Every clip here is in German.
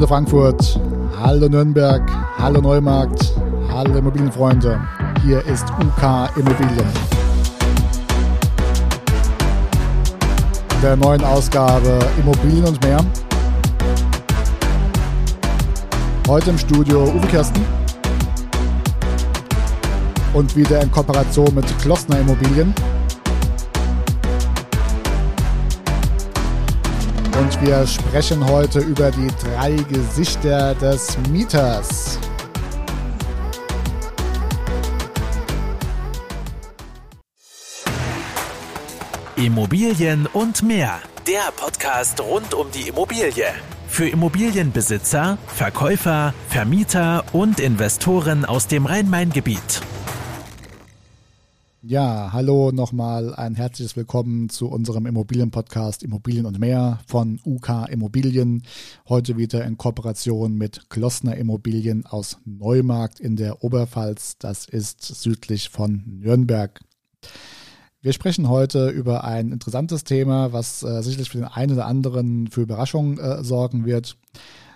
Hallo Frankfurt, hallo Nürnberg, hallo Neumarkt, hallo Immobilienfreunde. Hier ist UK Immobilien. Der neuen Ausgabe Immobilien und mehr. Heute im Studio Uwe Kersten. Und wieder in Kooperation mit Klossner Immobilien. Und wir sprechen heute über die drei Gesichter des Mieters. Immobilien und mehr. Der Podcast rund um die Immobilie. Für Immobilienbesitzer, Verkäufer, Vermieter und Investoren aus dem Rhein-Main-Gebiet. Ja, hallo nochmal ein herzliches Willkommen zu unserem Immobilienpodcast Immobilien und mehr von UK Immobilien. Heute wieder in Kooperation mit Klossner Immobilien aus Neumarkt in der Oberpfalz. Das ist südlich von Nürnberg. Wir sprechen heute über ein interessantes Thema, was äh, sicherlich für den einen oder anderen für Überraschung äh, sorgen wird.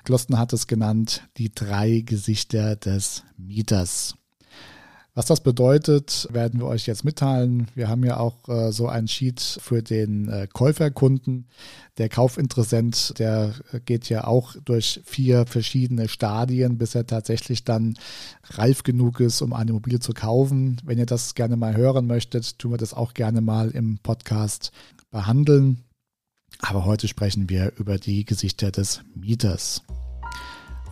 Klossner hat es genannt, die drei Gesichter des Mieters. Was das bedeutet, werden wir euch jetzt mitteilen. Wir haben ja auch äh, so ein Sheet für den äh, Käuferkunden. Der Kaufinteressent, der geht ja auch durch vier verschiedene Stadien, bis er tatsächlich dann reif genug ist, um eine Immobilie zu kaufen. Wenn ihr das gerne mal hören möchtet, tun wir das auch gerne mal im Podcast behandeln. Aber heute sprechen wir über die Gesichter des Mieters.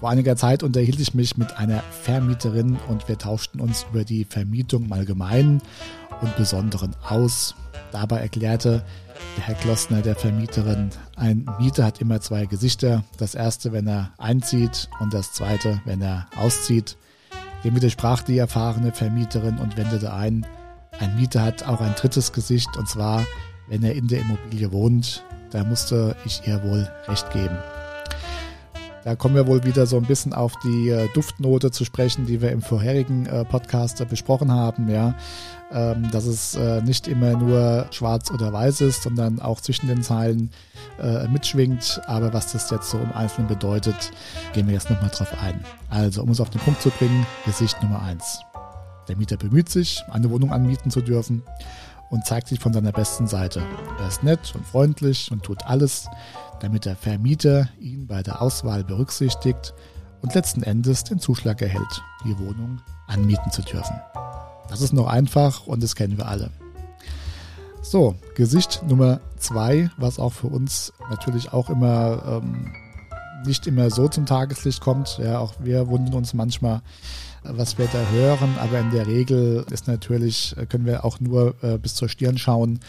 Vor einiger Zeit unterhielt ich mich mit einer Vermieterin und wir tauschten uns über die Vermietung im Allgemeinen und Besonderen aus. Dabei erklärte der Herr Klossner der Vermieterin, ein Mieter hat immer zwei Gesichter. Das erste, wenn er einzieht und das zweite, wenn er auszieht. Dem widersprach die erfahrene Vermieterin und wendete ein, ein Mieter hat auch ein drittes Gesicht und zwar, wenn er in der Immobilie wohnt. Da musste ich ihr wohl recht geben. Da kommen wir wohl wieder so ein bisschen auf die äh, Duftnote zu sprechen, die wir im vorherigen äh, Podcast äh, besprochen haben, ja. Ähm, dass es nicht immer nur schwarz oder weiß ist, sondern auch zwischen den Zeilen mitschwingt. Aber was das jetzt so im Einzelnen bedeutet, gehen wir jetzt nochmal drauf ein. Also, um es auf den Punkt zu bringen, Gesicht Nummer eins. Der Mieter bemüht sich, eine Wohnung anmieten zu dürfen und zeigt sich von seiner besten Seite. Er ist nett und freundlich und tut alles, damit der Vermieter ihn bei der Auswahl berücksichtigt und letzten Endes den Zuschlag erhält, die Wohnung anmieten zu dürfen. Das ist noch einfach und das kennen wir alle. So, Gesicht Nummer zwei, was auch für uns natürlich auch immer ähm, nicht immer so zum Tageslicht kommt. Ja, auch wir wundern uns manchmal, was wir da hören, aber in der Regel ist natürlich, können wir auch nur äh, bis zur Stirn schauen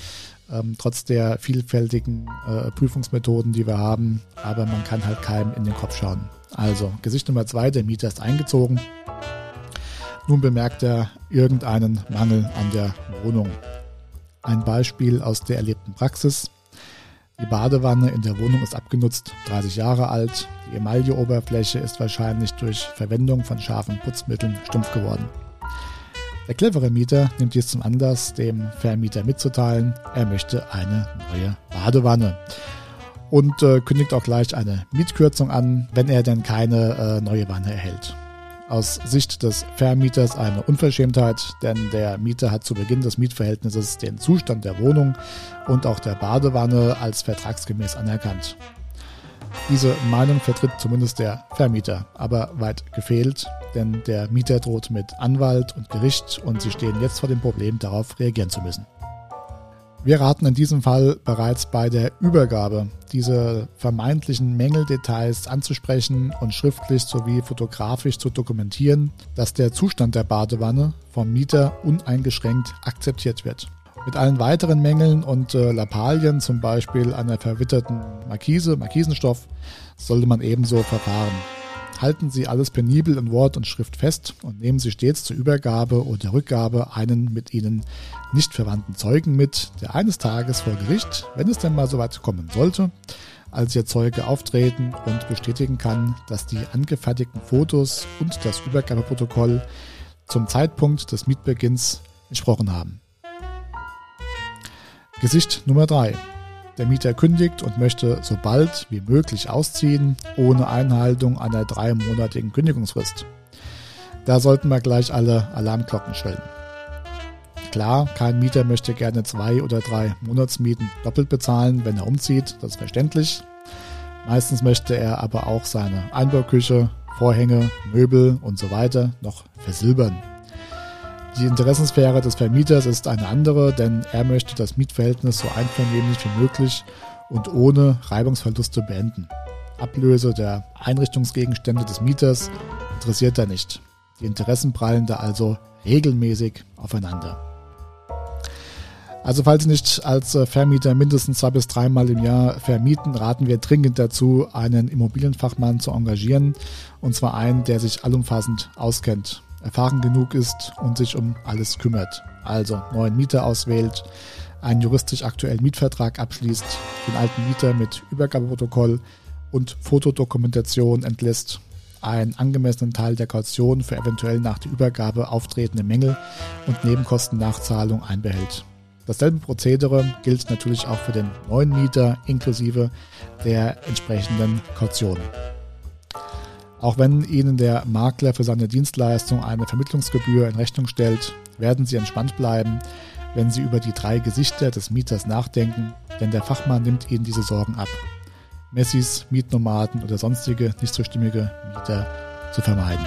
ähm, trotz der vielfältigen äh, Prüfungsmethoden, die wir haben. Aber man kann halt keinem in den Kopf schauen. Also, Gesicht Nummer zwei, der Mieter ist eingezogen. Nun bemerkt er irgendeinen Mangel an der Wohnung. Ein Beispiel aus der erlebten Praxis. Die Badewanne in der Wohnung ist abgenutzt, 30 Jahre alt. Die Emailleoberfläche ist wahrscheinlich durch Verwendung von scharfen Putzmitteln stumpf geworden. Der clevere Mieter nimmt dies zum Anlass, dem Vermieter mitzuteilen, er möchte eine neue Badewanne und äh, kündigt auch gleich eine Mietkürzung an, wenn er denn keine äh, neue Wanne erhält. Aus Sicht des Vermieters eine Unverschämtheit, denn der Mieter hat zu Beginn des Mietverhältnisses den Zustand der Wohnung und auch der Badewanne als vertragsgemäß anerkannt. Diese Meinung vertritt zumindest der Vermieter, aber weit gefehlt, denn der Mieter droht mit Anwalt und Gericht und sie stehen jetzt vor dem Problem, darauf reagieren zu müssen. Wir raten in diesem Fall bereits bei der Übergabe, diese vermeintlichen Mängeldetails anzusprechen und schriftlich sowie fotografisch zu dokumentieren, dass der Zustand der Badewanne vom Mieter uneingeschränkt akzeptiert wird. Mit allen weiteren Mängeln und äh, Lappalien, zum Beispiel einer verwitterten Markise, Markisenstoff, sollte man ebenso verfahren. Halten Sie alles penibel in Wort und Schrift fest und nehmen Sie stets zur Übergabe oder Rückgabe einen mit Ihnen nicht verwandten Zeugen mit, der eines Tages vor Gericht, wenn es denn mal so weit kommen sollte, als Ihr Zeuge auftreten und bestätigen kann, dass die angefertigten Fotos und das Übergabeprotokoll zum Zeitpunkt des Mietbeginns entsprochen haben. Gesicht Nummer 3. Der Mieter kündigt und möchte so bald wie möglich ausziehen, ohne Einhaltung einer dreimonatigen Kündigungsfrist. Da sollten wir gleich alle Alarmglocken schwellen. Klar, kein Mieter möchte gerne zwei oder drei Monatsmieten doppelt bezahlen, wenn er umzieht, das ist verständlich. Meistens möchte er aber auch seine Einbauküche, Vorhänge, Möbel und so weiter noch versilbern. Die Interessensphäre des Vermieters ist eine andere, denn er möchte das Mietverhältnis so einvernehmlich wie möglich und ohne Reibungsverluste beenden. Ablöse der Einrichtungsgegenstände des Mieters interessiert er nicht. Die Interessen prallen da also regelmäßig aufeinander. Also falls Sie nicht als äh, Vermieter mindestens zwei bis dreimal im Jahr vermieten, raten wir dringend dazu, einen Immobilienfachmann zu engagieren. Und zwar einen, der sich allumfassend auskennt erfahren genug ist und sich um alles kümmert. Also neuen Mieter auswählt, einen juristisch aktuellen Mietvertrag abschließt, den alten Mieter mit Übergabeprotokoll und Fotodokumentation entlässt, einen angemessenen Teil der Kaution für eventuell nach der Übergabe auftretende Mängel und Nebenkostennachzahlung einbehält. Dasselbe Prozedere gilt natürlich auch für den neuen Mieter inklusive der entsprechenden Kaution. Auch wenn Ihnen der Makler für seine Dienstleistung eine Vermittlungsgebühr in Rechnung stellt, werden Sie entspannt bleiben, wenn Sie über die drei Gesichter des Mieters nachdenken, denn der Fachmann nimmt Ihnen diese Sorgen ab. Messis, Mietnomaden oder sonstige nicht so stimmige Mieter zu vermeiden.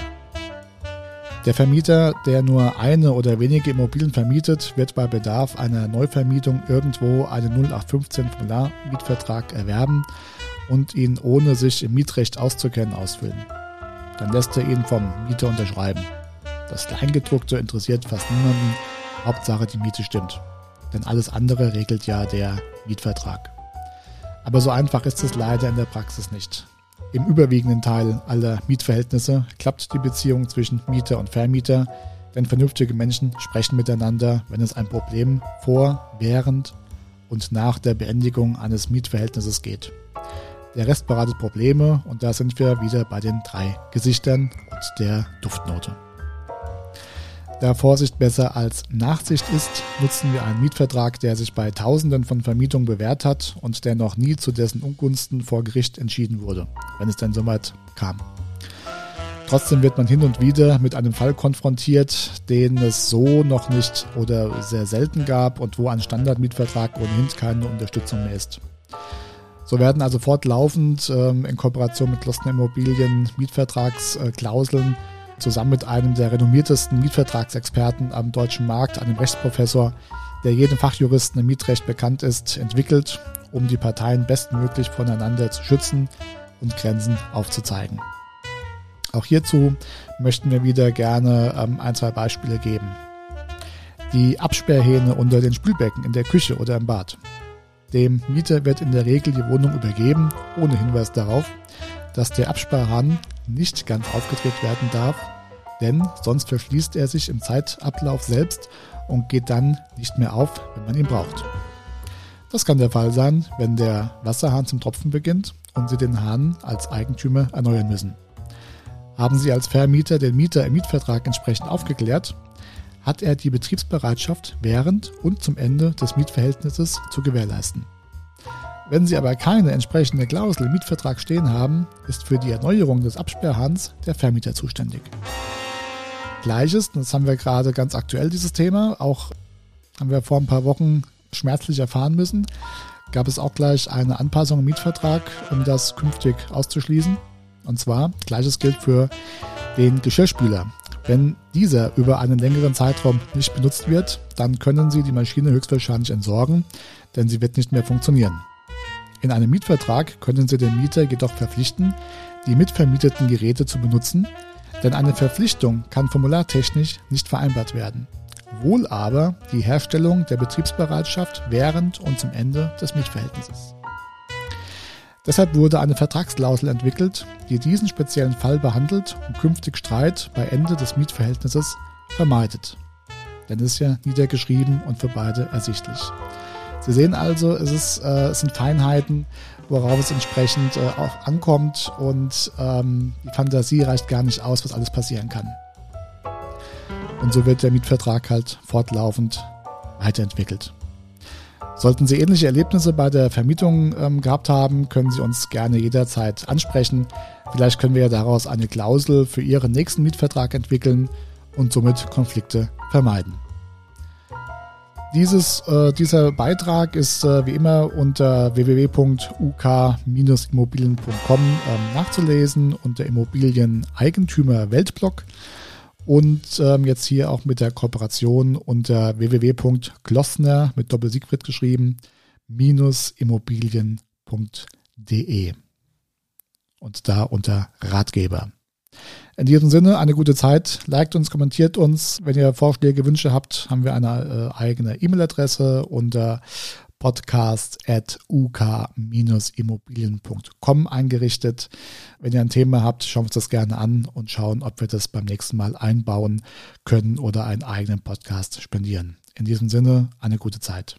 Der Vermieter, der nur eine oder wenige Immobilien vermietet, wird bei Bedarf einer Neuvermietung irgendwo einen 0815 Formular-Mietvertrag erwerben und ihn ohne sich im Mietrecht auszukennen ausfüllen. Dann lässt er ihn vom Mieter unterschreiben. Das Kleingedruckte interessiert fast niemanden. Hauptsache die Miete stimmt. Denn alles andere regelt ja der Mietvertrag. Aber so einfach ist es leider in der Praxis nicht. Im überwiegenden Teil aller Mietverhältnisse klappt die Beziehung zwischen Mieter und Vermieter, denn vernünftige Menschen sprechen miteinander, wenn es ein Problem vor, während und nach der Beendigung eines Mietverhältnisses geht. Der Rest bereitet Probleme und da sind wir wieder bei den drei Gesichtern und der Duftnote. Da Vorsicht besser als Nachsicht ist, nutzen wir einen Mietvertrag, der sich bei Tausenden von Vermietungen bewährt hat und der noch nie zu dessen Ungunsten vor Gericht entschieden wurde, wenn es denn soweit kam. Trotzdem wird man hin und wieder mit einem Fall konfrontiert, den es so noch nicht oder sehr selten gab und wo ein Standardmietvertrag ohnehin keine Unterstützung mehr ist. So werden also fortlaufend ähm, in Kooperation mit Glossner Immobilien Mietvertragsklauseln äh, zusammen mit einem der renommiertesten Mietvertragsexperten am deutschen Markt, einem Rechtsprofessor, der jedem Fachjuristen im Mietrecht bekannt ist, entwickelt, um die Parteien bestmöglich voneinander zu schützen und Grenzen aufzuzeigen. Auch hierzu möchten wir wieder gerne ähm, ein, zwei Beispiele geben. Die Absperrhähne unter den Spülbecken in der Küche oder im Bad. Dem Mieter wird in der Regel die Wohnung übergeben, ohne Hinweis darauf, dass der Absperrhahn nicht ganz aufgedreht werden darf, denn sonst verschließt er sich im Zeitablauf selbst und geht dann nicht mehr auf, wenn man ihn braucht. Das kann der Fall sein, wenn der Wasserhahn zum Tropfen beginnt und Sie den Hahn als Eigentümer erneuern müssen. Haben Sie als Vermieter den Mieter im Mietvertrag entsprechend aufgeklärt, hat er die Betriebsbereitschaft während und zum Ende des Mietverhältnisses zu gewährleisten. Wenn Sie aber keine entsprechende Klausel im Mietvertrag stehen haben, ist für die Erneuerung des Absperrhahns der Vermieter zuständig. Gleiches, das haben wir gerade ganz aktuell dieses Thema, auch haben wir vor ein paar Wochen schmerzlich erfahren müssen, gab es auch gleich eine Anpassung im Mietvertrag, um das künftig auszuschließen. Und zwar, gleiches gilt für den Geschirrspüler. Wenn dieser über einen längeren Zeitraum nicht benutzt wird, dann können Sie die Maschine höchstwahrscheinlich entsorgen, denn sie wird nicht mehr funktionieren. In einem Mietvertrag können Sie den Mieter jedoch verpflichten, die mitvermieteten Geräte zu benutzen, denn eine Verpflichtung kann formulartechnisch nicht vereinbart werden. Wohl aber die Herstellung der Betriebsbereitschaft während und zum Ende des Mietverhältnisses. Deshalb wurde eine Vertragsklausel entwickelt, die diesen speziellen Fall behandelt und künftig Streit bei Ende des Mietverhältnisses vermeidet. Denn es ist ja niedergeschrieben und für beide ersichtlich. Sie sehen also, es, ist, äh, es sind Feinheiten, worauf es entsprechend äh, auch ankommt und ähm, die Fantasie reicht gar nicht aus, was alles passieren kann. Und so wird der Mietvertrag halt fortlaufend weiterentwickelt. Sollten Sie ähnliche Erlebnisse bei der Vermietung ähm, gehabt haben, können Sie uns gerne jederzeit ansprechen. Vielleicht können wir ja daraus eine Klausel für Ihren nächsten Mietvertrag entwickeln und somit Konflikte vermeiden. Dieses, äh, dieser Beitrag ist äh, wie immer unter www.uk-immobilien.com ähm, nachzulesen unter Immobilien-Eigentümer Weltblock und ähm, jetzt hier auch mit der Kooperation unter www.glossner mit Doppel-Siegfried geschrieben minus immobilien.de und da unter Ratgeber. In diesem Sinne, eine gute Zeit. Liked uns, kommentiert uns. Wenn ihr Vorschläge, Wünsche habt, haben wir eine äh, eigene E-Mail-Adresse unter podcast at uk-immobilien.com eingerichtet. Wenn ihr ein Thema habt, schauen wir uns das gerne an und schauen, ob wir das beim nächsten Mal einbauen können oder einen eigenen Podcast spendieren. In diesem Sinne, eine gute Zeit.